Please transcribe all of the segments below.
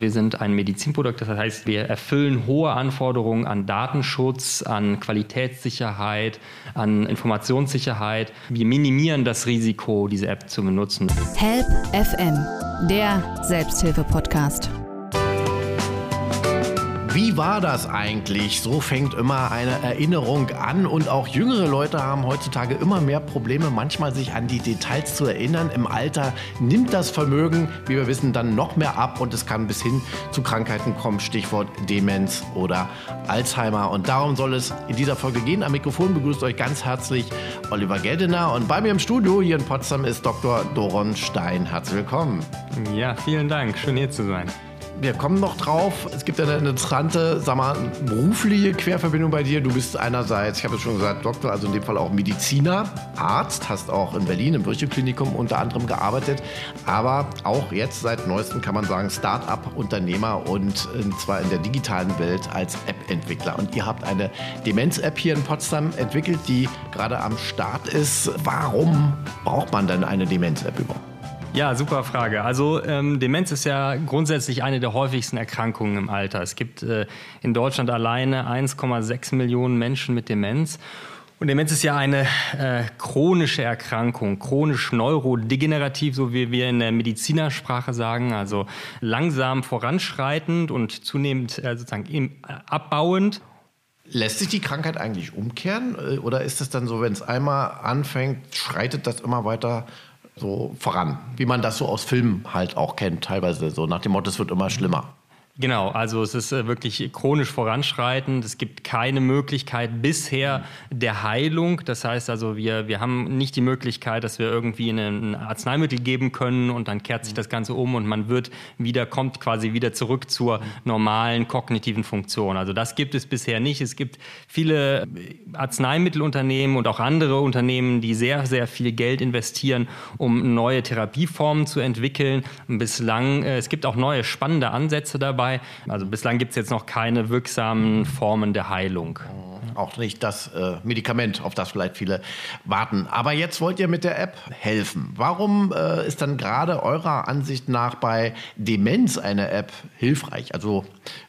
Wir sind ein Medizinprodukt, das heißt, wir erfüllen hohe Anforderungen an Datenschutz, an Qualitätssicherheit, an Informationssicherheit. Wir minimieren das Risiko, diese App zu benutzen. Help FM, der Selbsthilfe-Podcast. Wie war das eigentlich? So fängt immer eine Erinnerung an und auch jüngere Leute haben heutzutage immer mehr Probleme, manchmal sich an die Details zu erinnern. Im Alter nimmt das Vermögen, wie wir wissen, dann noch mehr ab und es kann bis hin zu Krankheiten kommen, Stichwort Demenz oder Alzheimer. Und darum soll es in dieser Folge gehen. Am Mikrofon begrüßt euch ganz herzlich Oliver Geldener und bei mir im Studio hier in Potsdam ist Dr. Doron Stein. Herzlich willkommen. Ja, vielen Dank. Schön hier zu sein wir kommen noch drauf. Es gibt eine interessante, sag mal, berufliche Querverbindung bei dir. Du bist einerseits, ich habe es schon gesagt, Doktor, also in dem Fall auch Mediziner, Arzt, hast auch in Berlin im Virchow-Klinikum unter anderem gearbeitet, aber auch jetzt seit neuestem kann man sagen Start-up-Unternehmer und zwar in der digitalen Welt als App-Entwickler. Und ihr habt eine Demenz-App hier in Potsdam entwickelt, die gerade am Start ist. Warum braucht man denn eine Demenz-App überhaupt? Ja, super Frage. Also ähm, Demenz ist ja grundsätzlich eine der häufigsten Erkrankungen im Alter. Es gibt äh, in Deutschland alleine 1,6 Millionen Menschen mit Demenz. Und Demenz ist ja eine äh, chronische Erkrankung, chronisch neurodegenerativ, so wie wir in der Medizinersprache sagen, also langsam voranschreitend und zunehmend äh, sozusagen im, äh, abbauend. Lässt sich die Krankheit eigentlich umkehren äh, oder ist es dann so, wenn es einmal anfängt, schreitet das immer weiter so voran, wie man das so aus Filmen halt auch kennt, teilweise so nach dem Motto, es wird immer schlimmer. Genau, also es ist äh, wirklich chronisch voranschreitend. Es gibt keine Möglichkeit bisher der Heilung. Das heißt also, wir, wir haben nicht die Möglichkeit, dass wir irgendwie ein Arzneimittel geben können und dann kehrt sich das Ganze um und man wird wieder, kommt quasi wieder zurück zur normalen kognitiven Funktion. Also das gibt es bisher nicht. Es gibt viele Arzneimittelunternehmen und auch andere Unternehmen, die sehr, sehr viel Geld investieren, um neue Therapieformen zu entwickeln. Bislang, äh, es gibt auch neue spannende Ansätze dabei dabei. Also bislang gibt es jetzt noch keine wirksamen Formen der Heilung. Auch nicht das äh, Medikament, auf das vielleicht viele warten. Aber jetzt wollt ihr mit der App helfen. Warum äh, ist dann gerade eurer Ansicht nach bei Demenz eine App hilfreich? Also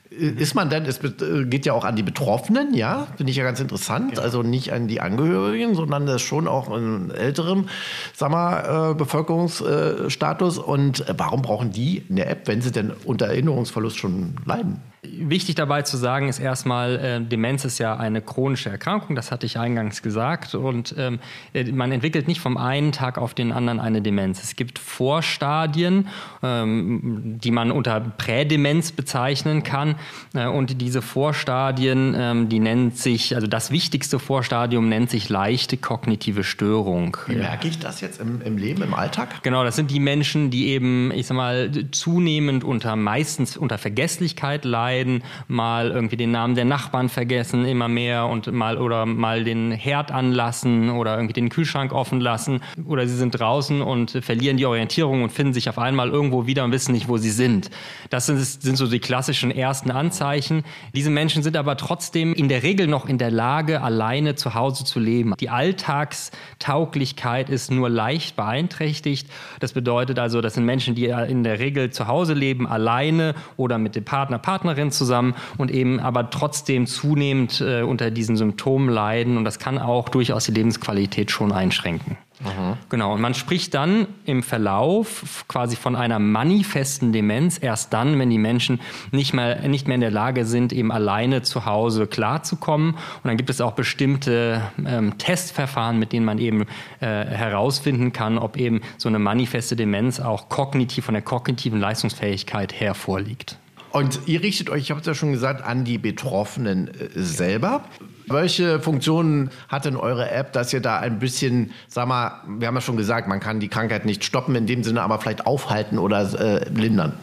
ist man denn, es geht ja auch an die Betroffenen, ja, finde ich ja ganz interessant. Ja. Also nicht an die Angehörigen, sondern das schon auch in älterem, sag mal, äh, Bevölkerungsstatus. Und warum brauchen die eine App, wenn sie denn unter Erinnerungsverlust schon leiden? Wichtig dabei zu sagen ist erstmal, äh, Demenz ist ja eine chronische Erkrankung, das hatte ich eingangs gesagt. Und ähm, äh, man entwickelt nicht vom einen Tag auf den anderen eine Demenz. Es gibt Vorstadien, ähm, die man unter Prädemenz bezeichnen kann. Äh, und diese Vorstadien, ähm, die nennt sich, also das wichtigste Vorstadium nennt sich leichte kognitive Störung. Wie merke ich das jetzt im, im Leben, im Alltag? Genau, das sind die Menschen, die eben, ich sag mal, zunehmend unter meistens unter Vergesslichkeit leiden leiden, mal irgendwie den Namen der Nachbarn vergessen, immer mehr und mal oder mal den Herd anlassen oder irgendwie den Kühlschrank offen lassen oder sie sind draußen und verlieren die Orientierung und finden sich auf einmal irgendwo wieder und wissen nicht, wo sie sind. Das sind, sind so die klassischen ersten Anzeichen. Diese Menschen sind aber trotzdem in der Regel noch in der Lage, alleine zu Hause zu leben. Die Alltagstauglichkeit ist nur leicht beeinträchtigt. Das bedeutet also, das sind Menschen, die in der Regel zu Hause leben, alleine oder mit dem Partner, Partnerin Partnerin zusammen und eben aber trotzdem zunehmend äh, unter diesen Symptomen leiden und das kann auch durchaus die Lebensqualität schon einschränken. Mhm. Genau, und man spricht dann im Verlauf quasi von einer manifesten Demenz erst dann, wenn die Menschen nicht mehr, nicht mehr in der Lage sind, eben alleine zu Hause klarzukommen. Und dann gibt es auch bestimmte ähm, Testverfahren, mit denen man eben äh, herausfinden kann, ob eben so eine manifeste Demenz auch kognitiv von der kognitiven Leistungsfähigkeit her vorliegt. Und ihr richtet euch, ich habe es ja schon gesagt, an die Betroffenen äh, selber. Welche Funktionen hat denn eure App, dass ihr da ein bisschen, sag mal, wir haben ja schon gesagt, man kann die Krankheit nicht stoppen in dem Sinne, aber vielleicht aufhalten oder äh, lindern?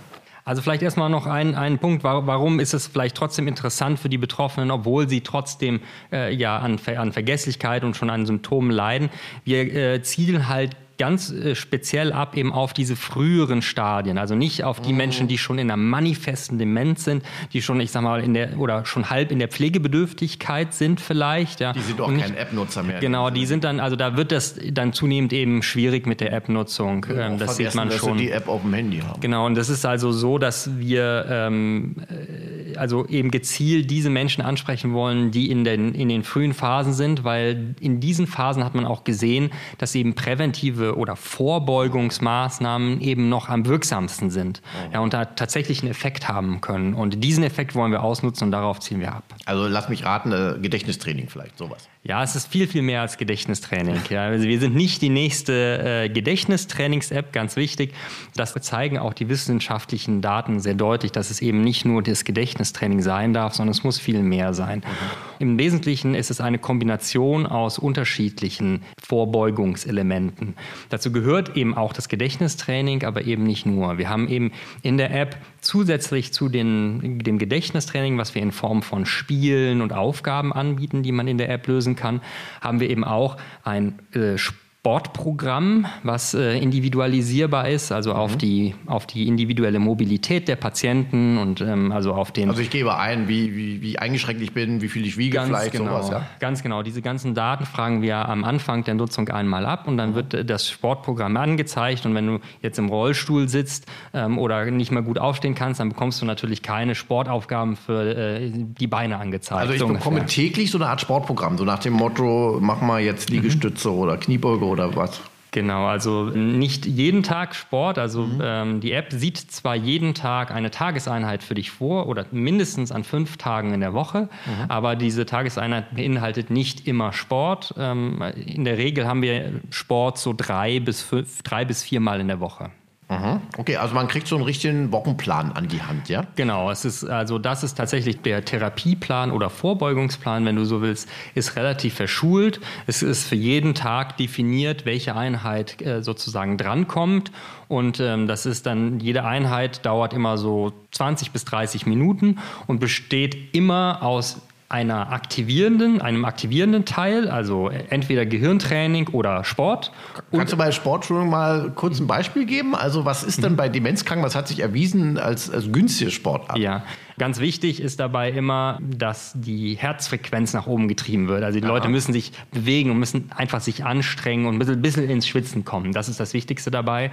Also vielleicht erstmal noch ein, ein Punkt, warum ist es vielleicht trotzdem interessant für die Betroffenen, obwohl sie trotzdem äh, ja an, an Vergesslichkeit und schon an Symptomen leiden. Wir äh, zielen halt ganz äh, speziell ab eben auf diese früheren Stadien, also nicht auf die mhm. Menschen, die schon in einer manifesten Demenz sind, die schon, ich sag mal, in der oder schon halb in der Pflegebedürftigkeit sind vielleicht. Ja. Die sind auch kein App-Nutzer mehr. Genau, die sind dann, also da wird das dann zunehmend eben schwierig mit der App-Nutzung. Ja, ähm, das sieht man schon. die App auf dem Handy haben. Genau, und das ist also so, dass wir ähm, äh, also eben gezielt diese Menschen ansprechen wollen, die in den, in den frühen Phasen sind, weil in diesen Phasen hat man auch gesehen, dass eben präventive oder Vorbeugungsmaßnahmen eben noch am wirksamsten sind oh. ja, und da tatsächlich einen Effekt haben können. Und diesen Effekt wollen wir ausnutzen und darauf ziehen wir ab. Also lass mich raten, äh, Gedächtnistraining vielleicht, sowas. Ja, es ist viel, viel mehr als Gedächtnistraining. Ja. Also wir sind nicht die nächste äh, Gedächtnistrainings-App, ganz wichtig. Das zeigen auch die wissenschaftlichen Daten sehr deutlich, dass es eben nicht nur das Gedächtnistraining sein darf, sondern es muss viel mehr sein. Mhm. Im Wesentlichen ist es eine Kombination aus unterschiedlichen Vorbeugungselementen. Dazu gehört eben auch das Gedächtnistraining, aber eben nicht nur. Wir haben eben in der App zusätzlich zu den, dem Gedächtnistraining, was wir in Form von Spielen und Aufgaben anbieten, die man in der App lösen kann, haben wir eben auch ein äh, Sportprogramm, was äh, individualisierbar ist, also mhm. auf, die, auf die individuelle Mobilität der Patienten und ähm, also auf den. Also ich gebe ein, wie, wie, wie eingeschränkt ich bin, wie viel ich wiege, ganz vielleicht genau, sowas, ja? Ganz genau. Diese ganzen Daten fragen wir am Anfang der Nutzung einmal ab und dann mhm. wird äh, das Sportprogramm angezeigt. Und wenn du jetzt im Rollstuhl sitzt ähm, oder nicht mehr gut aufstehen kannst, dann bekommst du natürlich keine Sportaufgaben für äh, die Beine angezeigt. Also ich so bekomme ungefähr. täglich so eine Art Sportprogramm, so nach dem Motto, mach mal jetzt Liegestütze mhm. oder Kniebeuge oder oder was? Genau, also nicht jeden Tag Sport. Also mhm. ähm, die App sieht zwar jeden Tag eine Tageseinheit für dich vor oder mindestens an fünf Tagen in der Woche, mhm. aber diese Tageseinheit beinhaltet nicht immer Sport. Ähm, in der Regel haben wir Sport so drei bis fünf, drei bis viermal in der Woche. Mhm. Okay, also man kriegt so einen richtigen Wochenplan an die Hand, ja? Genau, es ist also das ist tatsächlich der Therapieplan oder Vorbeugungsplan, wenn du so willst, ist relativ verschult. Es ist für jeden Tag definiert, welche Einheit äh, sozusagen drankommt und ähm, das ist dann jede Einheit dauert immer so 20 bis 30 Minuten und besteht immer aus einer aktivierenden, einem aktivierenden Teil, also entweder Gehirntraining oder Sport. Kannst du bei Sportschulung mal kurz ein Beispiel geben? Also was ist denn bei Demenzkranken, was hat sich erwiesen als, als günstiges Sportart? Ja, Ganz wichtig ist dabei immer, dass die Herzfrequenz nach oben getrieben wird. Also die ja. Leute müssen sich bewegen und müssen einfach sich anstrengen und ein bisschen, ins Schwitzen kommen. Das ist das Wichtigste dabei,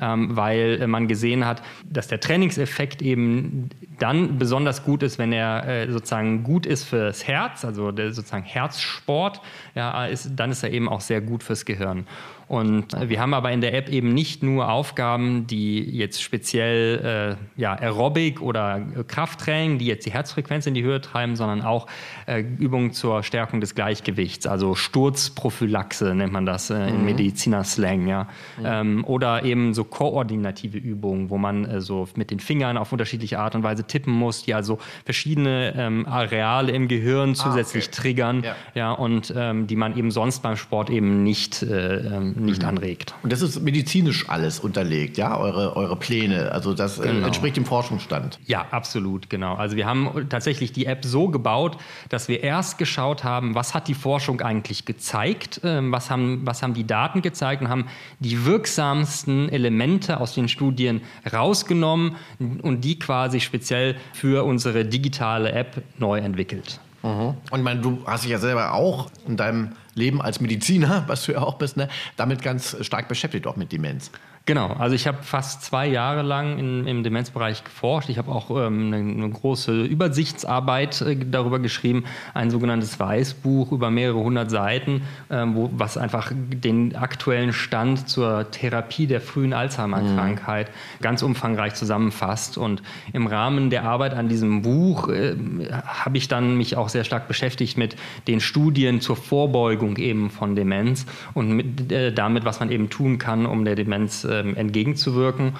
ähm, weil man gesehen hat, dass der Trainingseffekt eben dann besonders gut ist, wenn er äh, sozusagen gut ist fürs Herz, also der sozusagen Herzsport, ja, ist, dann ist er eben auch sehr gut fürs Gehirn. Und wir haben aber in der App eben nicht nur Aufgaben, die jetzt speziell äh, ja, Aerobic oder Krafttraining, die jetzt die Herzfrequenz in die Höhe treiben, sondern auch äh, Übungen zur Stärkung des Gleichgewichts, also Sturzprophylaxe nennt man das äh, in mhm. Medizinerslang, ja. Mhm. Ähm, oder eben so koordinative Übungen, wo man äh, so mit den Fingern auf unterschiedliche Art und Weise tippen muss, die also verschiedene ähm, Areale im Gehirn zusätzlich ah, okay. triggern, ja. ja und ähm, die man eben sonst beim Sport eben nicht äh, ähm, nicht mhm. anregt. Und das ist medizinisch alles unterlegt, ja, eure, eure Pläne. Also das äh, genau. entspricht dem Forschungsstand. Ja, absolut, genau. Also wir haben tatsächlich die App so gebaut, dass wir erst geschaut haben, was hat die Forschung eigentlich gezeigt, ähm, was, haben, was haben die Daten gezeigt und haben die wirksamsten Elemente aus den Studien rausgenommen und die quasi speziell für unsere digitale App neu entwickelt. Mhm. Und mein, du hast dich ja selber auch in deinem Leben als Mediziner, was du ja auch bist, ne, damit ganz stark beschäftigt, auch mit Demenz. Genau, also ich habe fast zwei Jahre lang in, im Demenzbereich geforscht. Ich habe auch ähm, eine, eine, große Übersichtsarbeit äh, darüber geschrieben, ein sogenanntes Weißbuch über mehrere hundert Seiten, ähm, wo, was einfach den aktuellen Stand zur Therapie der frühen Alzheimer-Krankheit mhm. ganz umfangreich zusammenfasst. Und im Rahmen der Arbeit an diesem Buch äh, habe ich dann mich auch sehr stark beschäftigt mit den Studien zur Vorbeugung eben von Demenz und mit, äh, damit, was man eben tun kann, um der Demenz ähm, entgegenzuwirken.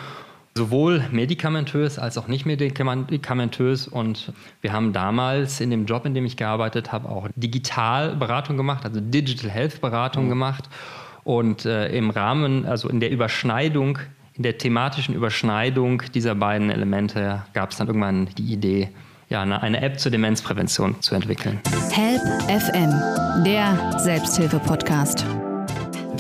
Sowohl medikamentös als auch nicht medikamentös. Und wir haben damals in dem Job, in dem ich gearbeitet habe, auch Digitalberatung gemacht, also Digital Health Beratung mhm. gemacht. Und äh, im Rahmen, also in der Überschneidung, in der thematischen Überschneidung dieser beiden Elemente gab es dann irgendwann die Idee, ja, eine, eine App zur Demenzprävention zu entwickeln. Help FM, der Selbsthilfe-Podcast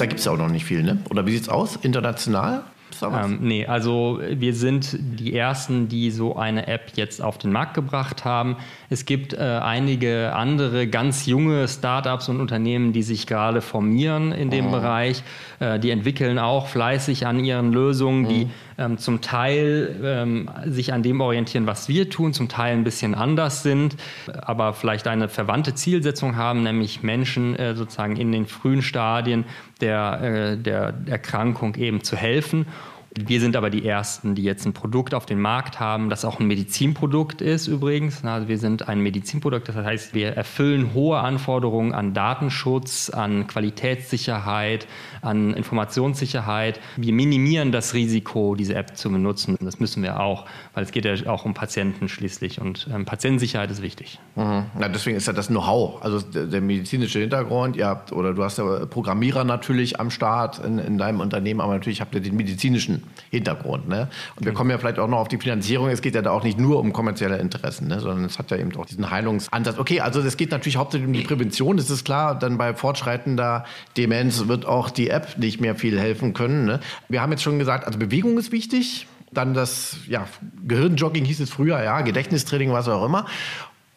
da gibt es ja auch noch nicht viel, ne? Oder wie sieht es aus, international? Ähm, nee, also wir sind die Ersten, die so eine App jetzt auf den Markt gebracht haben. Es gibt äh, einige andere ganz junge Startups und Unternehmen, die sich gerade formieren in dem oh. Bereich. Äh, die entwickeln auch fleißig an ihren Lösungen, mhm. die ähm, zum Teil ähm, sich an dem orientieren, was wir tun, zum Teil ein bisschen anders sind, aber vielleicht eine verwandte Zielsetzung haben, nämlich Menschen äh, sozusagen in den frühen Stadien der, äh, der Erkrankung eben zu helfen. Wir sind aber die Ersten, die jetzt ein Produkt auf den Markt haben, das auch ein Medizinprodukt ist übrigens. Also wir sind ein Medizinprodukt, das heißt, wir erfüllen hohe Anforderungen an Datenschutz, an Qualitätssicherheit, an Informationssicherheit. Wir minimieren das Risiko, diese App zu benutzen. Das müssen wir auch, weil es geht ja auch um Patienten schließlich und ähm, Patientensicherheit ist wichtig. Mhm. Ja, deswegen ist ja das Know-how, also der, medizinische Hintergrund. Ihr habt, oder du hast ja Programmierer natürlich am Start in, in deinem Unternehmen, aber natürlich habt ihr den medizinischen Hintergrund. Ne? Und wir mhm. kommen ja vielleicht auch noch auf die Finanzierung. Es geht ja da auch nicht nur um kommerzielle Interessen, ne? sondern es hat ja eben auch diesen Heilungsansatz. Okay, also es geht natürlich hauptsächlich um die Prävention, das ist klar. Dann bei fortschreitender Demenz wird auch die App nicht mehr viel helfen können. Ne? Wir haben jetzt schon gesagt, also Bewegung ist wichtig. Dann das ja, Gehirnjogging hieß es früher, ja, Gedächtnistraining, was auch immer.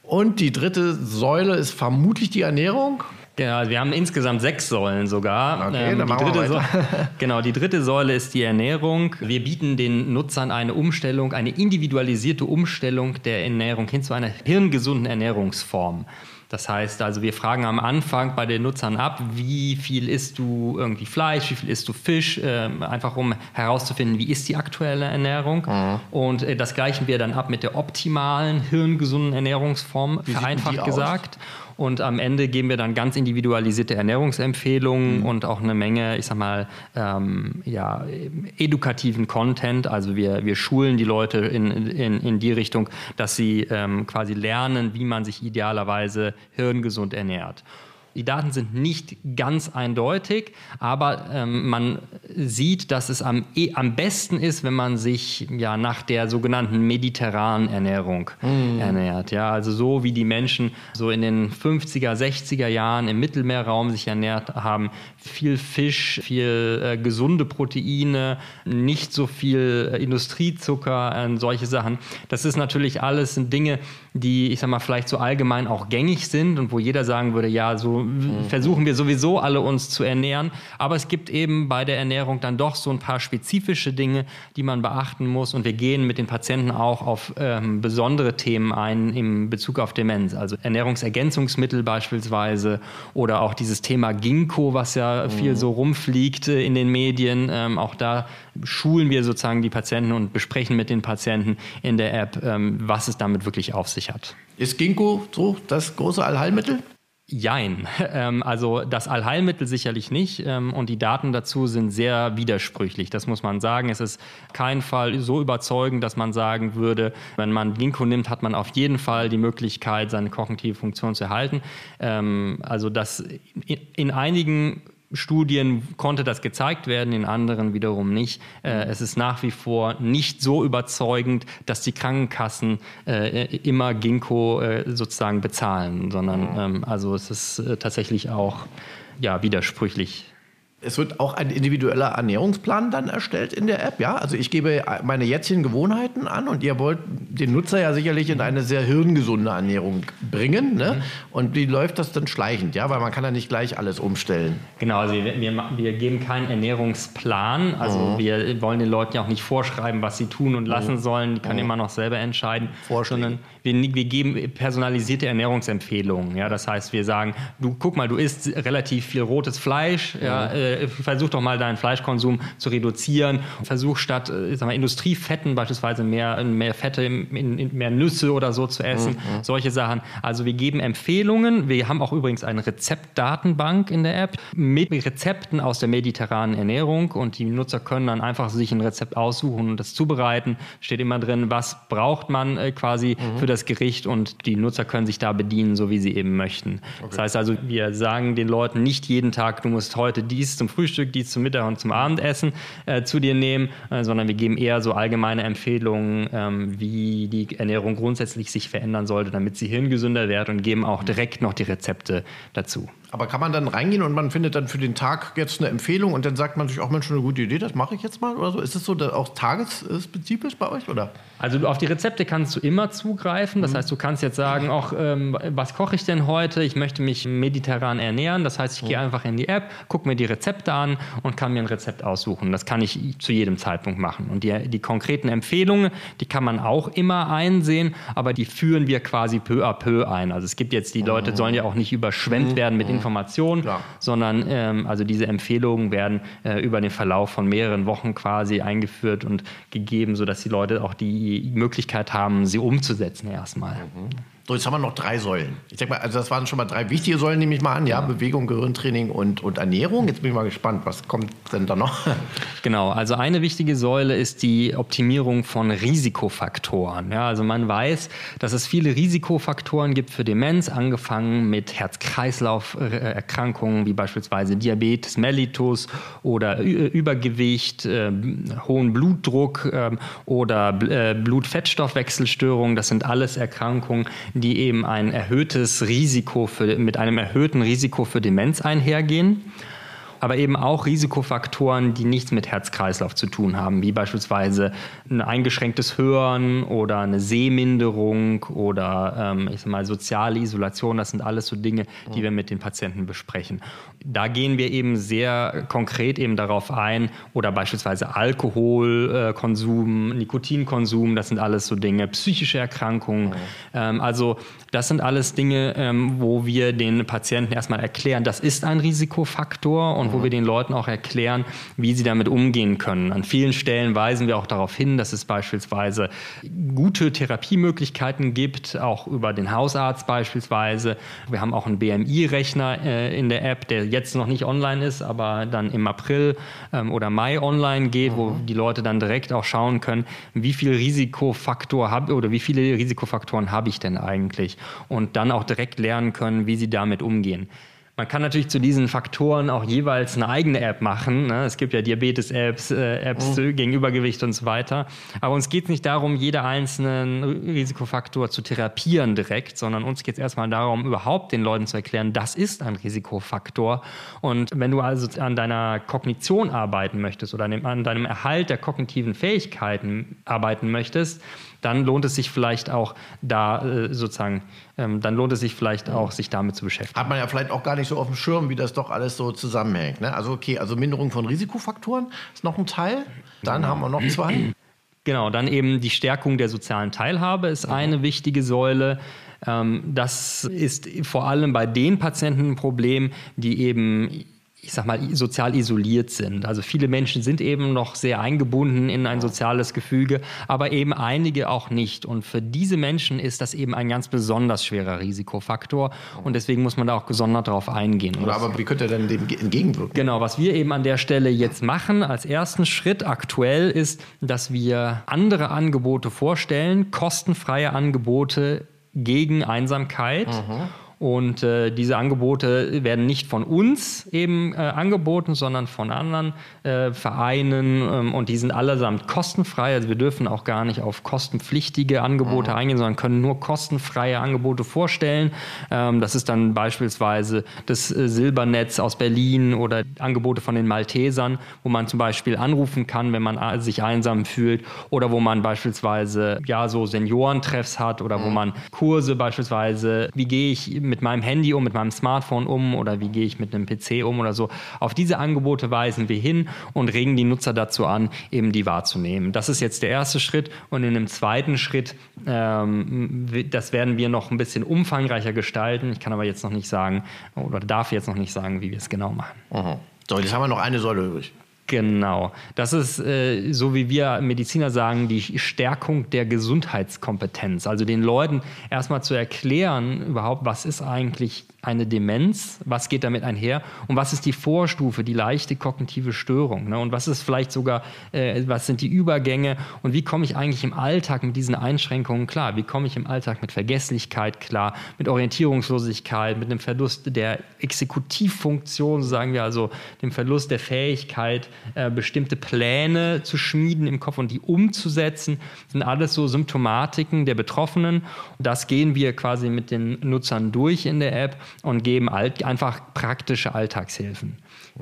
Und die dritte Säule ist vermutlich die Ernährung. Genau, wir haben insgesamt sechs Säulen sogar. Okay, ähm, dann machen wir weiter. genau, die dritte Säule ist die Ernährung. Wir bieten den Nutzern eine Umstellung, eine individualisierte Umstellung der Ernährung hin zu einer hirngesunden Ernährungsform. Das heißt also, wir fragen am Anfang bei den Nutzern ab, wie viel isst du irgendwie Fleisch, wie viel isst du Fisch, äh, einfach um herauszufinden, wie ist die aktuelle Ernährung. Mhm. Und äh, das gleichen wir dann ab mit der optimalen, hirngesunden Ernährungsform, wie vereinfacht gesagt. Aus? Und am Ende geben wir dann ganz individualisierte Ernährungsempfehlungen mhm. und auch eine Menge, ich sag mal, ähm, ja, edukativen Content. Also wir, wir schulen die Leute in, in, in die Richtung, dass sie ähm, quasi lernen, wie man sich idealerweise hirngesund ernährt. Die Daten sind nicht ganz eindeutig, aber ähm, man sieht, dass es am, eh, am besten ist, wenn man sich ja nach der sogenannten mediterranen Ernährung mm. ernährt. Ja, also so wie die Menschen so in den 50er, 60er Jahren im Mittelmeerraum sich ernährt haben, viel Fisch, viel äh, gesunde Proteine, nicht so viel äh, Industriezucker, äh, solche Sachen. Das ist natürlich alles Dinge, die, ich sag mal, vielleicht so allgemein auch gängig sind und wo jeder sagen würde, ja, so mhm. versuchen wir sowieso alle uns zu ernähren. Aber es gibt eben bei der Ernährung dann doch so ein paar spezifische Dinge, die man beachten muss. Und wir gehen mit den Patienten auch auf ähm, besondere Themen ein im Bezug auf Demenz. Also Ernährungsergänzungsmittel beispielsweise oder auch dieses Thema Ginkgo, was ja mhm. viel so rumfliegt äh, in den Medien. Ähm, auch da schulen wir sozusagen die Patienten und besprechen mit den Patienten in der App, ähm, was es damit wirklich auf sich hat. Ist Ginkgo so das große Allheilmittel? Jein. Ähm, also das Allheilmittel sicherlich nicht ähm, und die Daten dazu sind sehr widersprüchlich, das muss man sagen. Es ist kein Fall so überzeugend, dass man sagen würde, wenn man Ginkgo nimmt, hat man auf jeden Fall die Möglichkeit, seine kognitive Funktion zu erhalten. Ähm, also das in einigen Studien konnte das gezeigt werden, in anderen wiederum nicht. Äh, es ist nach wie vor nicht so überzeugend, dass die Krankenkassen äh, immer Ginkgo äh, sozusagen bezahlen, sondern ähm, also es ist äh, tatsächlich auch ja, widersprüchlich es wird auch ein individueller Ernährungsplan dann erstellt in der App, ja? Also ich gebe meine jetzigen Gewohnheiten an und ihr wollt den Nutzer ja sicherlich in eine sehr hirngesunde Ernährung bringen, ne? Mhm. Und wie läuft das dann schleichend, ja? Weil man kann ja nicht gleich alles umstellen. Genau, also wir, wir, wir geben keinen Ernährungsplan, also mhm. wir wollen den Leuten ja auch nicht vorschreiben, was sie tun und lassen mhm. sollen, die können mhm. immer noch selber entscheiden, sondern wir, wir geben personalisierte Ernährungsempfehlungen, ja? Das heißt, wir sagen, du guck mal, du isst relativ viel rotes Fleisch, ja, äh, äh, versuch doch mal deinen Fleischkonsum zu reduzieren. Versuch statt äh, sag mal, Industriefetten beispielsweise mehr, mehr Fette, in, in mehr Nüsse oder so zu essen. Mhm. Solche Sachen. Also wir geben Empfehlungen. Wir haben auch übrigens eine Rezeptdatenbank in der App mit Rezepten aus der mediterranen Ernährung und die Nutzer können dann einfach sich ein Rezept aussuchen und das zubereiten. Steht immer drin, was braucht man äh, quasi mhm. für das Gericht und die Nutzer können sich da bedienen, so wie sie eben möchten. Okay. Das heißt also, wir sagen den Leuten nicht jeden Tag, du musst heute dies dies zum Frühstück, dies zum Mittag und zum Abendessen äh, zu dir nehmen, äh, sondern wir geben eher so allgemeine Empfehlungen, ähm, wie die Ernährung grundsätzlich sich verändern sollte, damit sie hirngesünder wird und geben auch direkt noch die Rezepte dazu. Aber kann man dann reingehen und man findet dann für den Tag jetzt eine Empfehlung und dann sagt man sich auch, Mensch, eine gute Idee, das mache ich jetzt mal oder so? Ist es so auch tagesspezifisch bei euch oder? Also auf die Rezepte kannst du immer zugreifen. Das mhm. heißt, du kannst jetzt sagen, auch ähm, was koche ich denn heute? Ich möchte mich mediterran ernähren. Das heißt, ich mhm. gehe einfach in die App, gucke mir die Rezepte an und kann mir ein Rezept aussuchen. Das kann ich zu jedem Zeitpunkt machen. Und die, die konkreten Empfehlungen, die kann man auch immer einsehen, aber die führen wir quasi peu à peu ein. Also es gibt jetzt, die Leute mhm. sollen ja auch nicht überschwemmt mhm. werden mit Informationen Information, Klar. sondern ähm, also diese Empfehlungen werden äh, über den Verlauf von mehreren Wochen quasi eingeführt und gegeben, sodass die Leute auch die Möglichkeit haben, sie umzusetzen erstmal. Mhm. So, jetzt haben wir noch drei Säulen. Ich denke mal, also das waren schon mal drei wichtige Säulen, nehme ich mal an. Ja, ja. Bewegung, Gehirntraining und, und Ernährung. Jetzt bin ich mal gespannt, was kommt denn da noch? Genau, also eine wichtige Säule ist die Optimierung von Risikofaktoren. Ja, also man weiß, dass es viele Risikofaktoren gibt für Demenz, angefangen mit Herz-Kreislauf-Erkrankungen wie beispielsweise Diabetes mellitus oder Übergewicht, äh, hohen Blutdruck äh, oder äh, Blutfettstoffwechselstörungen. Das sind alles Erkrankungen, die eben ein erhöhtes Risiko für, mit einem erhöhten Risiko für Demenz einhergehen aber eben auch Risikofaktoren, die nichts mit Herz-Kreislauf zu tun haben, wie beispielsweise ein eingeschränktes Hören oder eine Sehminderung oder ähm, ich sag mal soziale Isolation. Das sind alles so Dinge, die wir mit den Patienten besprechen. Da gehen wir eben sehr konkret eben darauf ein oder beispielsweise Alkoholkonsum, Nikotinkonsum. Das sind alles so Dinge, psychische Erkrankungen. Ähm, also das sind alles Dinge, ähm, wo wir den Patienten erstmal erklären, das ist ein Risikofaktor und wo wir den Leuten auch erklären, wie sie damit umgehen können. An vielen Stellen weisen wir auch darauf hin, dass es beispielsweise gute Therapiemöglichkeiten gibt, auch über den Hausarzt beispielsweise. Wir haben auch einen BMI-Rechner äh, in der App, der jetzt noch nicht online ist, aber dann im April ähm, oder Mai online geht, mhm. wo die Leute dann direkt auch schauen können, wie viel Risikofaktor habe oder wie viele Risikofaktoren habe ich denn eigentlich und dann auch direkt lernen können, wie sie damit umgehen. Man kann natürlich zu diesen Faktoren auch jeweils eine eigene App machen. Ne? Es gibt ja Diabetes-Apps, äh, Apps mhm. gegen Übergewicht und so weiter. Aber uns geht es nicht darum, jeder einzelnen Risikofaktor zu therapieren direkt, sondern uns geht es erstmal darum, überhaupt den Leuten zu erklären, das ist ein Risikofaktor. Und wenn du also an deiner Kognition arbeiten möchtest oder an deinem Erhalt der kognitiven Fähigkeiten arbeiten möchtest, dann lohnt es sich vielleicht auch da äh, sozusagen, ähm, dann lohnt es sich vielleicht auch, sich damit zu beschäftigen. Hat man ja vielleicht auch gar nicht so auf dem Schirm, wie das doch alles so zusammenhängt. Ne? Also okay, also Minderung von Risikofaktoren ist noch ein Teil. Dann genau. haben wir noch zwei. Genau, dann eben die Stärkung der sozialen Teilhabe ist eine wichtige Säule. Ähm, das ist vor allem bei den Patienten ein Problem, die eben ich sag mal, sozial isoliert sind. Also viele Menschen sind eben noch sehr eingebunden in ein soziales Gefüge, aber eben einige auch nicht. Und für diese Menschen ist das eben ein ganz besonders schwerer Risikofaktor. Und deswegen muss man da auch gesondert darauf eingehen. Oder aber wie könnte er denn dem entgegenwirken? Genau, was wir eben an der Stelle jetzt machen als ersten Schritt aktuell ist, dass wir andere Angebote vorstellen, kostenfreie Angebote gegen Einsamkeit. Mhm und äh, diese Angebote werden nicht von uns eben äh, angeboten, sondern von anderen äh, Vereinen ähm, und die sind allesamt kostenfrei. Also wir dürfen auch gar nicht auf kostenpflichtige Angebote mhm. eingehen, sondern können nur kostenfreie Angebote vorstellen. Ähm, das ist dann beispielsweise das äh, Silbernetz aus Berlin oder Angebote von den Maltesern, wo man zum Beispiel anrufen kann, wenn man äh, sich einsam fühlt oder wo man beispielsweise ja so Seniorentreffs hat oder mhm. wo man Kurse beispielsweise, wie gehe ich mit meinem Handy um, mit meinem Smartphone um oder wie gehe ich mit einem PC um oder so. Auf diese Angebote weisen wir hin und regen die Nutzer dazu an, eben die wahrzunehmen. Das ist jetzt der erste Schritt und in einem zweiten Schritt, ähm, das werden wir noch ein bisschen umfangreicher gestalten. Ich kann aber jetzt noch nicht sagen oder darf jetzt noch nicht sagen, wie wir es genau machen. Mhm. So, jetzt haben wir noch eine Säule übrig. Genau. Das ist, äh, so wie wir Mediziner sagen, die Stärkung der Gesundheitskompetenz. Also den Leuten erstmal zu erklären, überhaupt, was ist eigentlich eine Demenz? Was geht damit einher? Und was ist die Vorstufe, die leichte kognitive Störung? Ne? Und was ist vielleicht sogar, äh, was sind die Übergänge? Und wie komme ich eigentlich im Alltag mit diesen Einschränkungen klar? Wie komme ich im Alltag mit Vergesslichkeit klar, mit Orientierungslosigkeit, mit dem Verlust der Exekutivfunktion, sagen wir also dem Verlust der Fähigkeit, äh, bestimmte Pläne zu schmieden im Kopf und die umzusetzen? Das sind alles so Symptomatiken der Betroffenen. Das gehen wir quasi mit den Nutzern durch in der App und geben einfach praktische Alltagshilfen.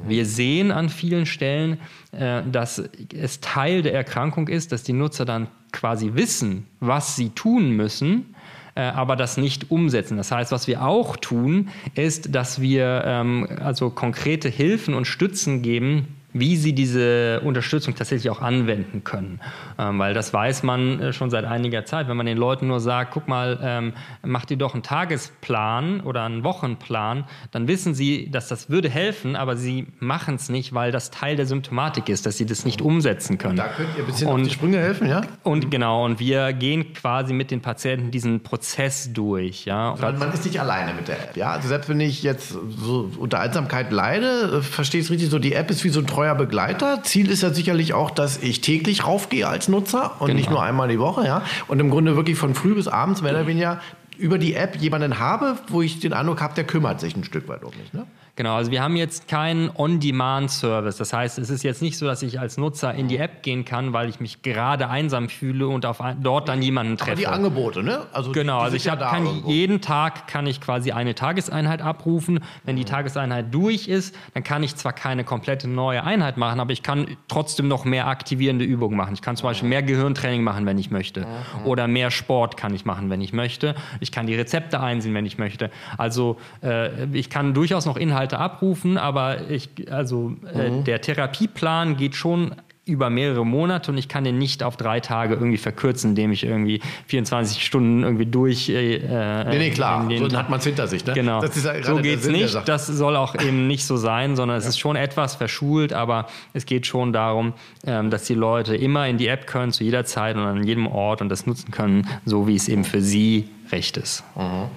Wir sehen an vielen Stellen, äh, dass es Teil der Erkrankung ist, dass die Nutzer dann quasi wissen, was sie tun müssen, äh, aber das nicht umsetzen. Das heißt, was wir auch tun, ist, dass wir ähm, also konkrete Hilfen und Stützen geben, wie sie diese Unterstützung tatsächlich auch anwenden können. Ähm, weil das weiß man äh, schon seit einiger Zeit. Wenn man den Leuten nur sagt, guck mal, ähm, mach dir doch einen Tagesplan oder einen Wochenplan, dann wissen sie, dass das würde helfen, aber sie machen es nicht, weil das Teil der Symptomatik ist, dass sie das nicht umsetzen können. Da könnt ihr ein bisschen und, auf die Sprünge helfen, ja? Und genau, und wir gehen quasi mit den Patienten diesen Prozess durch. Ja? Man, man ist nicht alleine mit der App. Ja? Also selbst wenn ich jetzt so unter Einsamkeit leide, äh, verstehe ich es richtig so, die App ist wie so ein treuer Begleiter. Ziel ist ja sicherlich auch, dass ich täglich raufgehe als Nutzer und genau. nicht nur einmal die Woche. Ja? Und im Grunde wirklich von früh bis abends mehr oder weniger über die App jemanden habe, wo ich den Eindruck habe, der kümmert sich ein Stück weit um mich. Ne? Genau, also wir haben jetzt keinen On-Demand-Service. Das heißt, es ist jetzt nicht so, dass ich als Nutzer in die App gehen kann, weil ich mich gerade einsam fühle und auf ein, dort dann jemanden treffe. Aber die Angebote, ne? Also genau, also ich hab, ja kann jeden Tag kann ich quasi eine Tageseinheit abrufen. Wenn die mhm. Tageseinheit durch ist, dann kann ich zwar keine komplette neue Einheit machen, aber ich kann trotzdem noch mehr aktivierende Übungen machen. Ich kann zum Beispiel mehr Gehirntraining machen, wenn ich möchte. Mhm. Oder mehr Sport kann ich machen, wenn ich möchte. Ich kann die Rezepte einsehen, wenn ich möchte. Also äh, ich kann durchaus noch Inhalte abrufen, aber ich, also äh, mhm. der Therapieplan geht schon über mehrere Monate und ich kann den nicht auf drei Tage irgendwie verkürzen, indem ich irgendwie 24 Stunden irgendwie durch. Äh, äh nee, nee, klar, so hat man es hinter sich. Ne? Genau, ja so geht es nicht. Das soll auch eben nicht so sein, sondern es ja. ist schon etwas verschult, aber es geht schon darum, ähm, dass die Leute immer in die App können, zu jeder Zeit und an jedem Ort und das nutzen können, so wie es eben für sie recht ist. Mhm.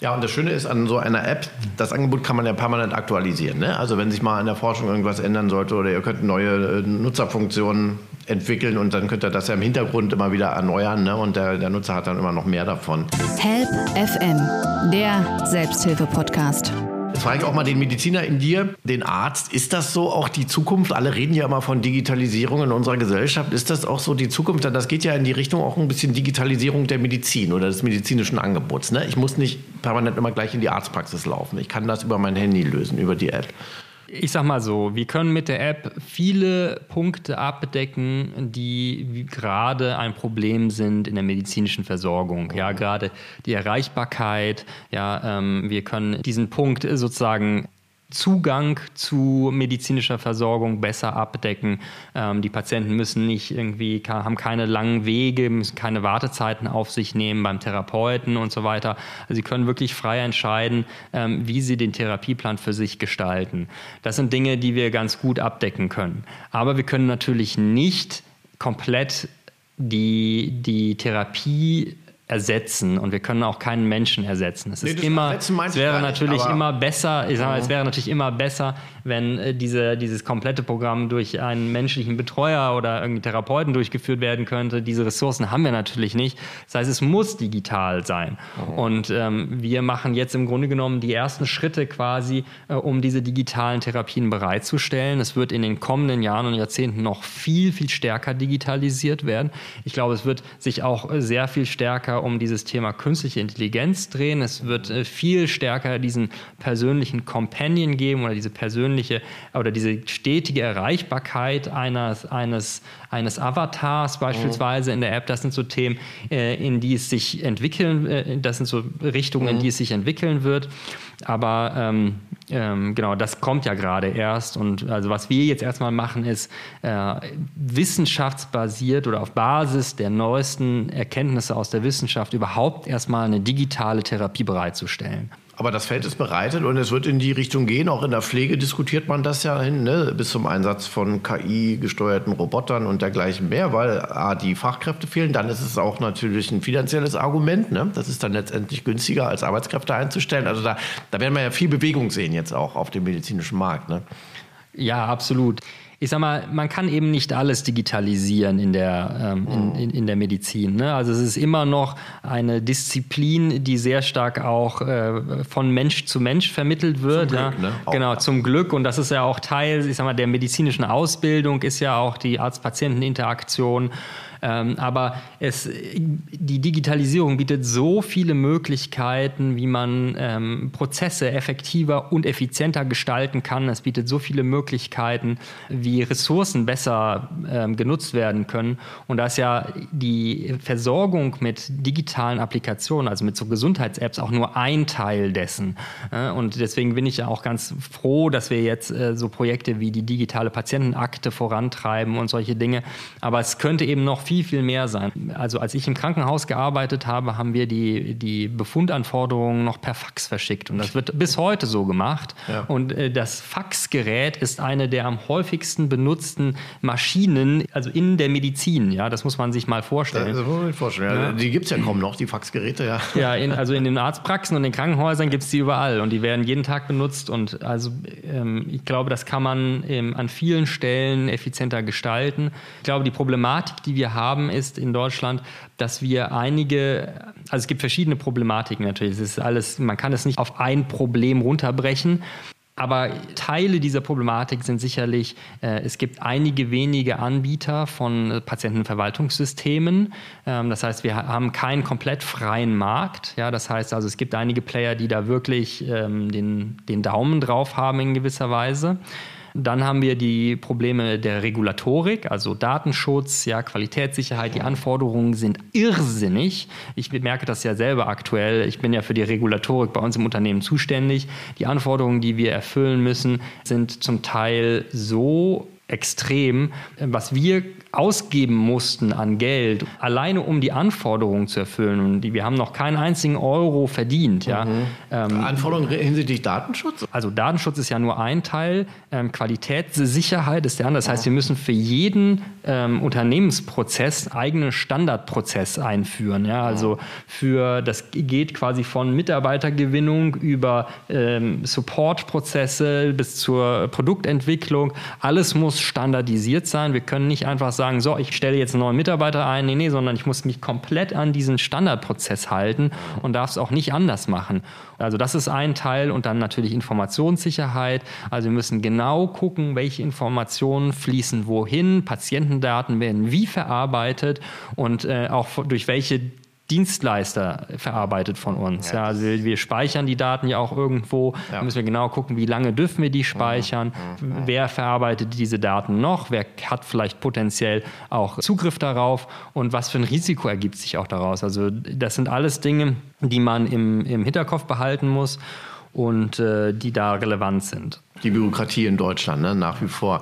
Ja, und das Schöne ist an so einer App, das Angebot kann man ja permanent aktualisieren. Ne? Also wenn sich mal an der Forschung irgendwas ändern sollte oder ihr könnt neue äh, Nutzerfunktionen entwickeln und dann könnt ihr das ja im Hintergrund immer wieder erneuern ne? und der, der Nutzer hat dann immer noch mehr davon. Help FM, der Selbsthilfe-Podcast. Jetzt frage ich auch mal den Mediziner in dir, den Arzt. Ist das so auch die Zukunft? Alle reden ja immer von Digitalisierung in unserer Gesellschaft. Ist das auch so die Zukunft? Das geht ja in die Richtung auch ein bisschen Digitalisierung der Medizin oder des medizinischen Angebots. Ne? Ich muss nicht permanent immer gleich in die Arztpraxis laufen. Ich kann das über mein Handy lösen, über die App. Ich sag mal so, wir können mit der App viele Punkte abdecken, die gerade ein Problem sind in der medizinischen Versorgung. Ja, gerade die Erreichbarkeit. Ja, ähm, wir können diesen Punkt sozusagen Zugang zu medizinischer Versorgung besser abdecken. Ähm, die Patienten müssen nicht irgendwie, haben keine langen Wege, müssen keine Wartezeiten auf sich nehmen beim Therapeuten und so weiter. Also sie können wirklich frei entscheiden, ähm, wie sie den Therapieplan für sich gestalten. Das sind Dinge, die wir ganz gut abdecken können. Aber wir können natürlich nicht komplett die, die Therapie ersetzen und wir können auch keinen Menschen ersetzen. Es ist nee, immer, es wäre natürlich nicht, immer besser, ich sage mal, es wäre natürlich immer besser, wenn äh, diese, dieses komplette Programm durch einen menschlichen Betreuer oder irgendwie Therapeuten durchgeführt werden könnte. Diese Ressourcen haben wir natürlich nicht. Das heißt, es muss digital sein. Mhm. Und ähm, wir machen jetzt im Grunde genommen die ersten Schritte quasi, äh, um diese digitalen Therapien bereitzustellen. Es wird in den kommenden Jahren und Jahrzehnten noch viel, viel stärker digitalisiert werden. Ich glaube, es wird sich auch sehr viel stärker um dieses Thema künstliche Intelligenz drehen. Es wird äh, viel stärker diesen persönlichen Companion geben oder diese persönliche oder diese stetige Erreichbarkeit eines, eines, eines Avatars beispielsweise mhm. in der App. Das sind so Themen, äh, in die es sich entwickeln, äh, das sind so Richtungen, in die es sich entwickeln wird. Aber ähm, ähm, genau, das kommt ja gerade erst. Und also was wir jetzt erstmal machen, ist äh, wissenschaftsbasiert oder auf Basis der neuesten Erkenntnisse aus der Wissenschaft überhaupt erstmal eine digitale Therapie bereitzustellen. Aber das Feld ist bereitet und es wird in die Richtung gehen. Auch in der Pflege diskutiert man das ja hin, ne? bis zum Einsatz von KI-gesteuerten Robotern und dergleichen mehr, weil A, die Fachkräfte fehlen. Dann ist es auch natürlich ein finanzielles Argument. Ne? Das ist dann letztendlich günstiger, als Arbeitskräfte einzustellen. Also da, da werden wir ja viel Bewegung sehen jetzt auch auf dem medizinischen Markt. Ne? Ja, absolut ich sag mal, man kann eben nicht alles digitalisieren in der, ähm, in, in, in, der Medizin. Ne? Also es ist immer noch eine Disziplin, die sehr stark auch äh, von Mensch zu Mensch vermittelt wird. Zum Glück, ja? ne? Genau, auch. zum Glück. Und das ist ja auch Teil, ich sag mal, der medizinischen Ausbildung ist ja auch die Arzt-Patienten-Interaktion. Ähm, aber es, die Digitalisierung bietet so viele Möglichkeiten, wie man ähm, Prozesse effektiver und effizienter gestalten kann. Es bietet so viele Möglichkeiten, wie Ressourcen besser ähm, genutzt werden können. Und da ist ja die Versorgung mit digitalen Applikationen, also mit so Gesundheits-Apps, auch nur ein Teil dessen. Äh, und deswegen bin ich ja auch ganz froh, dass wir jetzt äh, so Projekte wie die digitale Patientenakte vorantreiben und solche Dinge. Aber es könnte eben noch viel, viel mehr sein. Also als ich im Krankenhaus gearbeitet habe, haben wir die, die Befundanforderungen noch per Fax verschickt. Und das wird bis heute so gemacht. Ja. Und äh, das Faxgerät ist eine der am häufigsten benutzten Maschinen, also in der Medizin. Ja, das muss man sich mal vorstellen. Das muss man sich vorstellen. Ja. Die gibt es ja kaum noch, die Faxgeräte. Ja, ja in, also in den Arztpraxen und den Krankenhäusern gibt es die überall. Und die werden jeden Tag benutzt. Und also ähm, ich glaube, das kann man ähm, an vielen Stellen effizienter gestalten. Ich glaube, die Problematik, die wir haben, ist in Deutschland, dass wir einige, also es gibt verschiedene Problematiken natürlich. Es ist alles, man kann es nicht auf ein Problem runterbrechen. Aber Teile dieser Problematik sind sicherlich, äh, es gibt einige wenige Anbieter von Patientenverwaltungssystemen. Ähm, das heißt, wir haben keinen komplett freien Markt. Ja, das heißt also, es gibt einige Player, die da wirklich ähm, den, den Daumen drauf haben in gewisser Weise. Dann haben wir die Probleme der Regulatorik, also Datenschutz, ja, Qualitätssicherheit. Die Anforderungen sind irrsinnig. Ich merke das ja selber aktuell. Ich bin ja für die Regulatorik bei uns im Unternehmen zuständig. Die Anforderungen, die wir erfüllen müssen, sind zum Teil so extrem, was wir ausgeben mussten an Geld, alleine um die Anforderungen zu erfüllen. Und die, wir haben noch keinen einzigen Euro verdient. Ja. Mhm. Ähm, Anforderungen hinsichtlich Datenschutz? Also Datenschutz ist ja nur ein Teil, ähm, Qualitätssicherheit ist der andere. Das heißt, wir müssen für jeden ähm, Unternehmensprozess eigenen Standardprozess einführen. Ja. Also für das geht quasi von Mitarbeitergewinnung über ähm, Supportprozesse bis zur Produktentwicklung. Alles muss standardisiert sein. Wir können nicht einfach sagen, sagen, so, ich stelle jetzt einen neuen Mitarbeiter ein. Nee, nee, sondern ich muss mich komplett an diesen Standardprozess halten und darf es auch nicht anders machen. Also das ist ein Teil und dann natürlich Informationssicherheit. Also wir müssen genau gucken, welche Informationen fließen wohin, Patientendaten werden wie verarbeitet und äh, auch durch welche Dienstleister verarbeitet von uns. Ja, also wir speichern die Daten ja auch irgendwo. Ja. Da müssen wir genau gucken, wie lange dürfen wir die speichern, mhm. Mhm. wer verarbeitet diese Daten noch, wer hat vielleicht potenziell auch Zugriff darauf und was für ein Risiko ergibt sich auch daraus. Also das sind alles Dinge, die man im, im Hinterkopf behalten muss und äh, die da relevant sind. Die Bürokratie in Deutschland, ne, nach wie vor.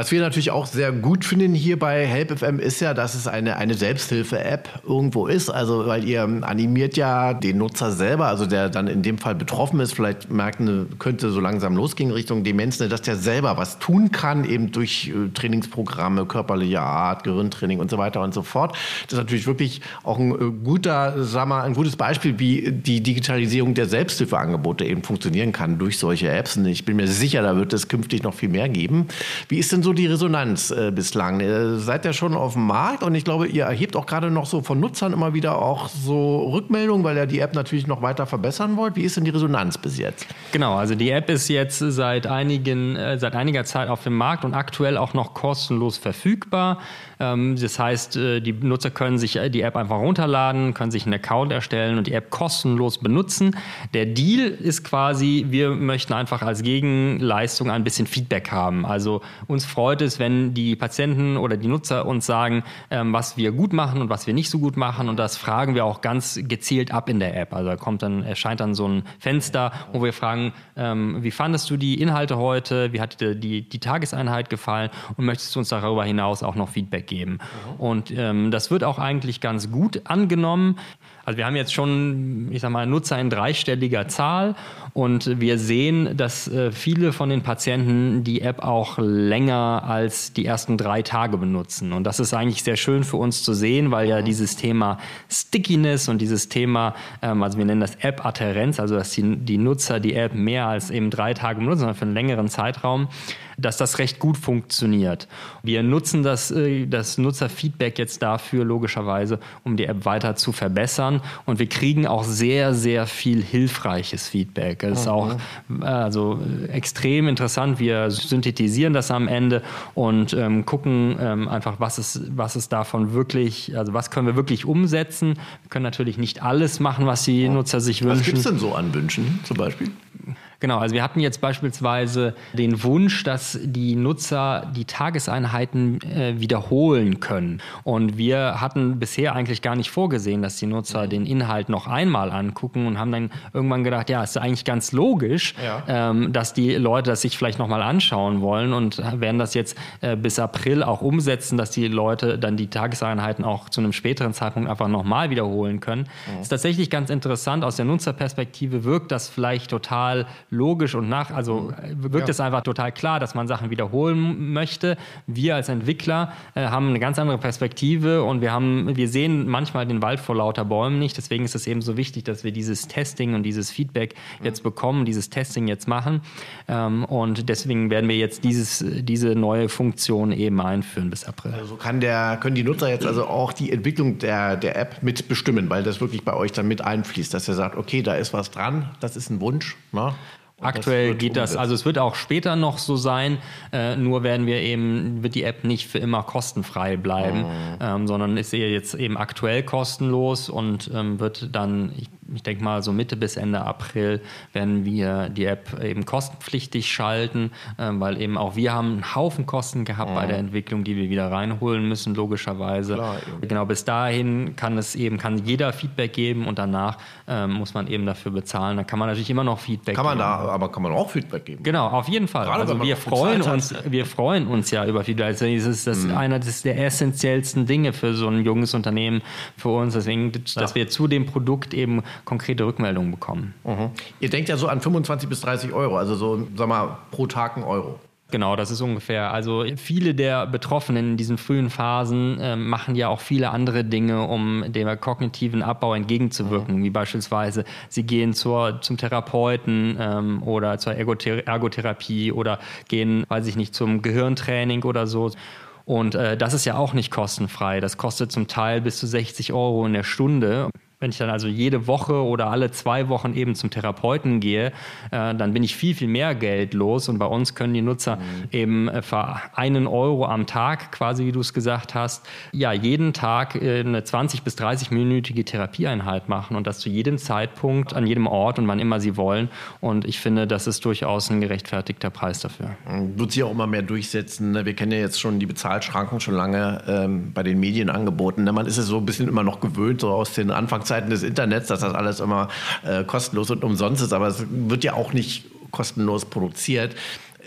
Was wir natürlich auch sehr gut finden hier bei HelpFM ist ja, dass es eine, eine Selbsthilfe-App irgendwo ist. Also, weil ihr animiert ja den Nutzer selber, also der dann in dem Fall betroffen ist, vielleicht merkt, ne, könnte so langsam losgehen Richtung Demenz, ne, dass der selber was tun kann, eben durch äh, Trainingsprogramme, körperlicher Art, Gehirntraining und so weiter und so fort. Das ist natürlich wirklich auch ein äh, guter, sag mal, ein gutes Beispiel, wie die Digitalisierung der Selbsthilfeangebote eben funktionieren kann durch solche Apps. Und ich bin mir sicher, da wird es künftig noch viel mehr geben. Wie ist denn denn so die Resonanz äh, bislang? Ihr seid ja schon auf dem Markt und ich glaube, ihr erhebt auch gerade noch so von Nutzern immer wieder auch so Rückmeldungen, weil ihr die App natürlich noch weiter verbessern wollt. Wie ist denn die Resonanz bis jetzt? Genau, also die App ist jetzt seit, einigen, äh, seit einiger Zeit auf dem Markt und aktuell auch noch kostenlos verfügbar. Ähm, das heißt, äh, die Nutzer können sich äh, die App einfach runterladen, können sich einen Account erstellen und die App kostenlos benutzen. Der Deal ist quasi, wir möchten einfach als Gegenleistung ein bisschen Feedback haben. Also uns freut es, wenn die Patienten oder die Nutzer uns sagen, ähm, was wir gut machen und was wir nicht so gut machen. Und das fragen wir auch ganz gezielt ab in der App. Also da kommt dann, erscheint dann so ein Fenster, wo wir fragen, ähm, wie fandest du die Inhalte heute? Wie hat dir die, die Tageseinheit gefallen? Und möchtest du uns darüber hinaus auch noch Feedback geben. Mhm. Und ähm, das wird auch eigentlich ganz gut angenommen. Also wir haben jetzt schon, ich sag mal, Nutzer in dreistelliger Zahl und wir sehen, dass äh, viele von den Patienten die App auch länger als die ersten drei Tage benutzen. Und das ist eigentlich sehr schön für uns zu sehen, weil ja dieses Thema Stickiness und dieses Thema, ähm, also wir nennen das App-Adherenz, also dass die, die Nutzer die App mehr als eben drei Tage benutzen, sondern für einen längeren Zeitraum, dass das recht gut funktioniert. Wir nutzen das, äh, das Nutzerfeedback jetzt dafür logischerweise, um die App weiter zu verbessern. Und wir kriegen auch sehr, sehr viel hilfreiches Feedback. Es ist mhm. auch äh, also, extrem interessant. Wir synthetisieren das am Ende und ähm, gucken ähm, einfach, was ist, was ist davon wirklich, also was können wir wirklich umsetzen. Wir können natürlich nicht alles machen, was die Nutzer sich wünschen. Was gibt es denn so an Wünschen zum Beispiel? Genau, also wir hatten jetzt beispielsweise den Wunsch, dass die Nutzer die Tageseinheiten äh, wiederholen können. Und wir hatten bisher eigentlich gar nicht vorgesehen, dass die Nutzer den Inhalt noch einmal angucken und haben dann irgendwann gedacht, ja, ist eigentlich ganz logisch, ja. ähm, dass die Leute das sich vielleicht nochmal anschauen wollen und werden das jetzt äh, bis April auch umsetzen, dass die Leute dann die Tageseinheiten auch zu einem späteren Zeitpunkt einfach nochmal wiederholen können. Mhm. Ist tatsächlich ganz interessant. Aus der Nutzerperspektive wirkt das vielleicht total logisch und nach, also mhm. wirkt ja. es einfach total klar, dass man Sachen wiederholen möchte. Wir als Entwickler äh, haben eine ganz andere Perspektive und wir haben, wir sehen manchmal den Wald vor lauter Bäumen nicht. Deswegen ist es eben so wichtig, dass wir dieses Testing und dieses Feedback mhm. jetzt bekommen, dieses Testing jetzt machen. Ähm, und deswegen werden wir jetzt dieses, diese neue Funktion eben einführen bis April. Also kann der, können die Nutzer jetzt also auch die Entwicklung der, der App mitbestimmen, weil das wirklich bei euch dann mit einfließt, dass ihr sagt, okay, da ist was dran, das ist ein Wunsch. Ne? Aktuell das geht das, also es wird auch später noch so sein, äh, nur werden wir eben, wird die App nicht für immer kostenfrei bleiben, mhm. ähm, sondern ist jetzt eben aktuell kostenlos und ähm, wird dann, ich ich denke mal, so Mitte bis Ende April werden wir die App eben kostenpflichtig schalten, äh, weil eben auch wir haben einen Haufen Kosten gehabt mhm. bei der Entwicklung, die wir wieder reinholen müssen, logischerweise. Klar, genau, bis dahin kann es eben, kann jeder Feedback geben und danach äh, muss man eben dafür bezahlen. Dann kann man natürlich immer noch Feedback kann man geben. Da, aber kann man auch Feedback geben? Genau, auf jeden Fall. Gerade also wir freuen uns, wir freuen uns ja über Feedback. Also das ist das mhm. einer der essentiellsten Dinge für so ein junges Unternehmen für uns. Deswegen, dass ja. wir zu dem Produkt eben konkrete Rückmeldungen bekommen. Mhm. Ihr denkt ja so an 25 bis 30 Euro, also so, sag mal, pro Tag ein Euro. Genau, das ist ungefähr. Also viele der Betroffenen in diesen frühen Phasen äh, machen ja auch viele andere Dinge, um dem kognitiven Abbau entgegenzuwirken, mhm. wie beispielsweise sie gehen zur, zum Therapeuten ähm, oder zur Ergother Ergotherapie oder gehen, weiß ich nicht, zum Gehirntraining oder so. Und äh, das ist ja auch nicht kostenfrei. Das kostet zum Teil bis zu 60 Euro in der Stunde. Wenn ich dann also jede Woche oder alle zwei Wochen eben zum Therapeuten gehe, äh, dann bin ich viel, viel mehr Geld los. Und bei uns können die Nutzer mhm. eben äh, für einen Euro am Tag, quasi wie du es gesagt hast, ja, jeden Tag äh, eine 20- bis 30-minütige Therapieeinheit machen und das zu jedem Zeitpunkt, an jedem Ort und wann immer sie wollen. Und ich finde, das ist durchaus ein gerechtfertigter Preis dafür. Wird sich auch immer mehr durchsetzen. Ne? Wir kennen ja jetzt schon die Bezahlschranken schon lange ähm, bei den Medien angeboten. Ne? Man ist es so ein bisschen immer noch gewöhnt, so aus den Anfangs Zeiten des Internets, dass das alles immer äh, kostenlos und umsonst ist, aber es wird ja auch nicht kostenlos produziert.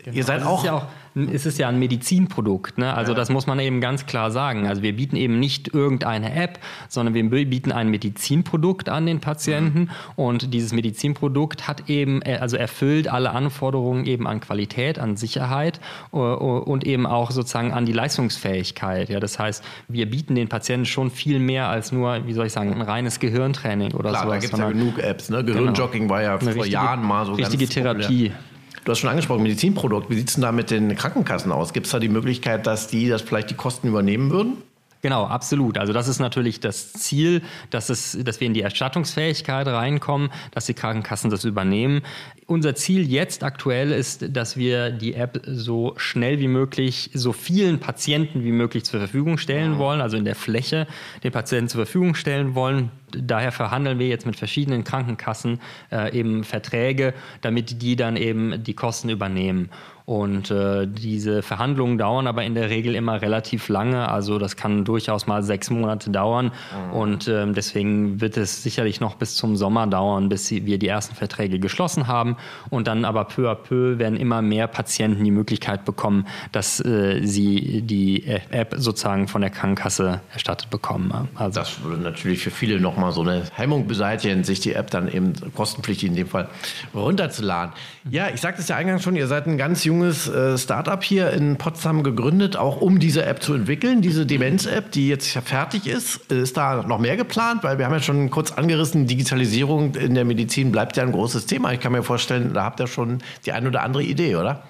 Genau. Ihr seid auch, ja auch ist es ja ein Medizinprodukt. Ne? Also das muss man eben ganz klar sagen. Also wir bieten eben nicht irgendeine App, sondern wir bieten ein Medizinprodukt an den Patienten mhm. und dieses Medizinprodukt hat eben, äh, also erfüllt alle Anforderungen eben an Qualität, an Sicherheit äh, und eben auch sozusagen an die Leistungsfähigkeit. Ja, das heißt, wir bieten den Patienten schon viel mehr als nur, wie soll ich sagen, ein reines Gehirntraining oder so. Klar, sowas, da gibt es ja genug Apps. Ne? Gehirnjogging genau. war ja vor Jahren mal so richtige ganz Therapie. Populär. Du hast schon angesprochen, Medizinprodukt. Wie sieht es denn da mit den Krankenkassen aus? Gibt es da die Möglichkeit, dass die das vielleicht die Kosten übernehmen würden? Genau, absolut. Also das ist natürlich das Ziel, dass, es, dass wir in die Erstattungsfähigkeit reinkommen, dass die Krankenkassen das übernehmen. Unser Ziel jetzt aktuell ist, dass wir die App so schnell wie möglich so vielen Patienten wie möglich zur Verfügung stellen wollen, also in der Fläche den Patienten zur Verfügung stellen wollen. Daher verhandeln wir jetzt mit verschiedenen Krankenkassen äh, eben Verträge, damit die dann eben die Kosten übernehmen. Und äh, diese Verhandlungen dauern aber in der Regel immer relativ lange. Also das kann durchaus mal sechs Monate dauern. Mhm. Und äh, deswegen wird es sicherlich noch bis zum Sommer dauern, bis wir die ersten Verträge geschlossen haben. Und dann aber peu à peu werden immer mehr Patienten die Möglichkeit bekommen, dass äh, sie die App sozusagen von der Krankenkasse erstattet bekommen. Also das würde natürlich für viele nochmal mal so eine Hemmung beseitigen, sich die App dann eben kostenpflichtig in dem Fall runterzuladen. Ja, ich sagte es ja eingangs schon, ihr seid ein ganz junges äh, Startup hier in Potsdam gegründet, auch um diese App zu entwickeln, diese Demenz-App, die jetzt fertig ist. Ist da noch mehr geplant? Weil wir haben ja schon kurz angerissen, Digitalisierung in der Medizin bleibt ja ein großes Thema. Ich kann mir vorstellen, da habt ihr schon die ein oder andere Idee, oder?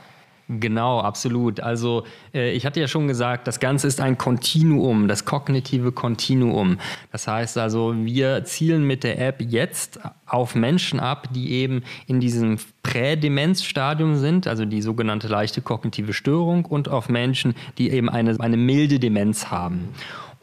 Genau, absolut. Also äh, ich hatte ja schon gesagt, das Ganze ist ein Kontinuum, das kognitive Kontinuum. Das heißt also, wir zielen mit der App jetzt auf Menschen ab, die eben in diesem Prädemenzstadium sind, also die sogenannte leichte kognitive Störung, und auf Menschen, die eben eine, eine milde Demenz haben.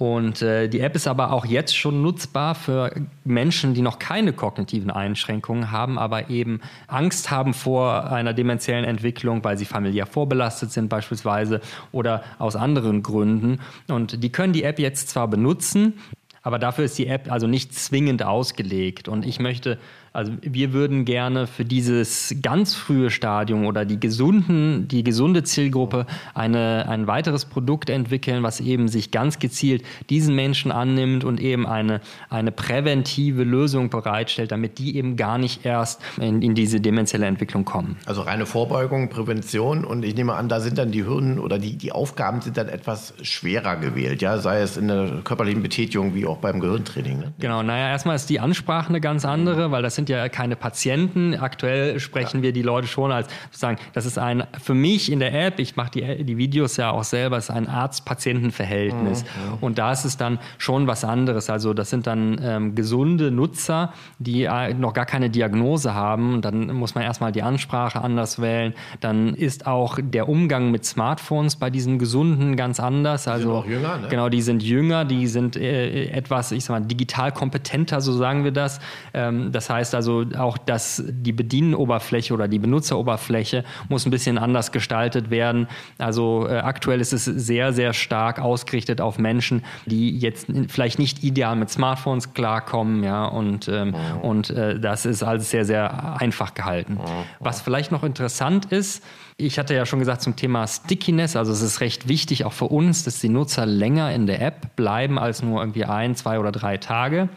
Und äh, die App ist aber auch jetzt schon nutzbar für Menschen, die noch keine kognitiven Einschränkungen haben, aber eben Angst haben vor einer dementiellen Entwicklung, weil sie familiär vorbelastet sind beispielsweise oder aus anderen Gründen. Und die können die App jetzt zwar benutzen, aber dafür ist die App also nicht zwingend ausgelegt. Und ich möchte also wir würden gerne für dieses ganz frühe Stadium oder die gesunden, die gesunde Zielgruppe eine, ein weiteres Produkt entwickeln, was eben sich ganz gezielt diesen Menschen annimmt und eben eine, eine präventive Lösung bereitstellt, damit die eben gar nicht erst in, in diese demenzielle Entwicklung kommen. Also reine Vorbeugung, Prävention und ich nehme an, da sind dann die Hürden oder die, die Aufgaben sind dann etwas schwerer gewählt, ja, sei es in der körperlichen Betätigung wie auch beim Gehirntraining. Ne? Genau, naja, erstmal ist die Ansprache eine ganz andere, weil das sind ja keine Patienten. Aktuell sprechen ja. wir die Leute schon als sozusagen, das ist ein, für mich in der App, ich mache die, die Videos ja auch selber, ist ein Arzt-Patienten-Verhältnis. Mhm. Und da ist es dann schon was anderes. Also das sind dann ähm, gesunde Nutzer, die äh, noch gar keine Diagnose haben. Dann muss man erstmal die Ansprache anders wählen. Dann ist auch der Umgang mit Smartphones bei diesen Gesunden ganz anders. Also, die sind auch jünger, ne? Genau, die sind jünger, die sind äh, etwas, ich sag mal, digital kompetenter, so sagen wir das. Ähm, das heißt also, auch dass die Bedienoberfläche oder die Benutzeroberfläche muss ein bisschen anders gestaltet werden. Also äh, aktuell ist es sehr, sehr stark ausgerichtet auf Menschen, die jetzt vielleicht nicht ideal mit Smartphones klarkommen, ja, und, ähm, mhm. und äh, das ist alles sehr, sehr einfach gehalten. Mhm. Was vielleicht noch interessant ist, ich hatte ja schon gesagt zum Thema Stickiness, also es ist recht wichtig auch für uns, dass die Nutzer länger in der App bleiben als nur irgendwie ein, zwei oder drei Tage.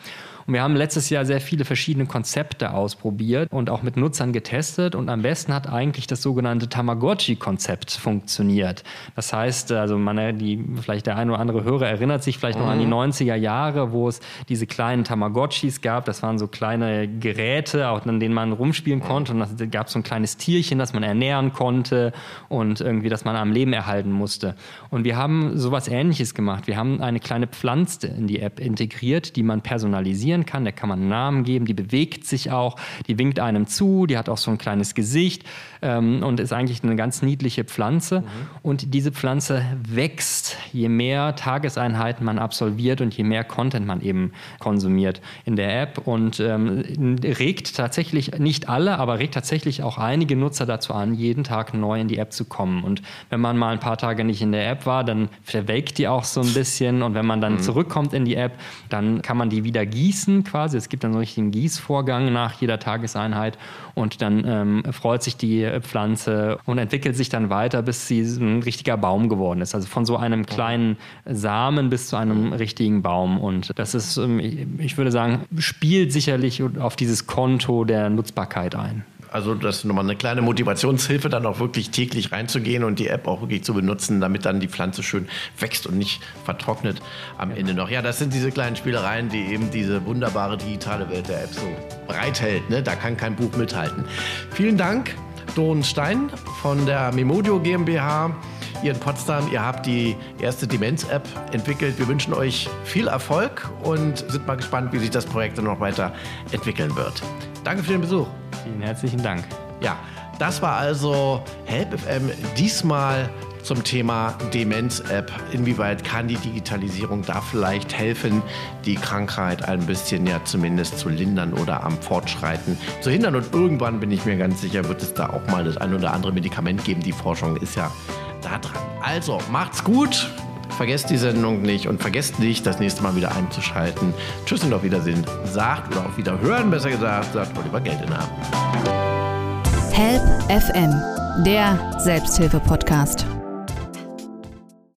Und wir haben letztes Jahr sehr viele verschiedene Konzepte ausprobiert und auch mit Nutzern getestet. Und am besten hat eigentlich das sogenannte Tamagotchi-Konzept funktioniert. Das heißt, also man, die, vielleicht der eine oder andere Hörer erinnert sich vielleicht mhm. noch an die 90er mhm. Jahre, wo es diese kleinen Tamagotchis gab. Das waren so kleine Geräte, auch an denen man rumspielen mhm. konnte. Und da gab es so ein kleines Tierchen, das man ernähren konnte und irgendwie, das man am Leben erhalten musste. Und wir haben sowas ähnliches gemacht. Wir haben eine kleine Pflanze in die App integriert, die man personalisiert kommunizieren kann, der kann man einen Namen geben, die bewegt sich auch, die winkt einem zu, die hat auch so ein kleines Gesicht ähm, und ist eigentlich eine ganz niedliche Pflanze. Mhm. Und diese Pflanze wächst, je mehr Tageseinheiten man absolviert und je mehr Content man eben konsumiert in der App und ähm, regt tatsächlich, nicht alle, aber regt tatsächlich auch einige Nutzer dazu an, jeden Tag neu in die App zu kommen. Und wenn man mal ein paar Tage nicht in der App war, dann verwelkt die auch so ein bisschen und wenn man dann mhm. zurückkommt in die App, dann kann man die wieder gießen quasi. Es gibt dann so einen richtigen Gießvorgang nach jeder Tageseinheit und dann ähm, freut sich die Pflanze und entwickelt sich dann weiter, bis sie ein richtiger Baum geworden ist. Also von so einem kleinen Samen bis zu einem richtigen Baum. Und das ist, ähm, ich würde sagen, spielt sicherlich auf dieses Konto der Nutzbarkeit ein. Also das ist nochmal eine kleine Motivationshilfe, dann auch wirklich täglich reinzugehen und die App auch wirklich zu benutzen, damit dann die Pflanze schön wächst und nicht vertrocknet am ja. Ende noch. Ja, das sind diese kleinen Spielereien, die eben diese wunderbare digitale Welt der App so bereithält. Ne? Da kann kein Buch mithalten. Vielen Dank, Don Stein von der Memodio GmbH ihr in Potsdam. Ihr habt die erste Demenz-App entwickelt. Wir wünschen euch viel Erfolg und sind mal gespannt, wie sich das Projekt dann noch weiter entwickeln wird. Danke für den Besuch. Vielen herzlichen Dank. Ja, das war also Help FM diesmal zum Thema Demenz-App. Inwieweit kann die Digitalisierung da vielleicht helfen, die Krankheit ein bisschen ja zumindest zu lindern oder am Fortschreiten zu hindern? Und irgendwann bin ich mir ganz sicher, wird es da auch mal das ein oder andere Medikament geben. Die Forschung ist ja da dran. Also macht's gut. Vergesst die Sendung nicht und vergesst nicht, das nächste Mal wieder einzuschalten. Tschüss und auf Wiedersehen. Sagt oder auf Wiederhören, besser gesagt, sagt Oliver Geldener. Help FM, der Selbsthilfe-Podcast.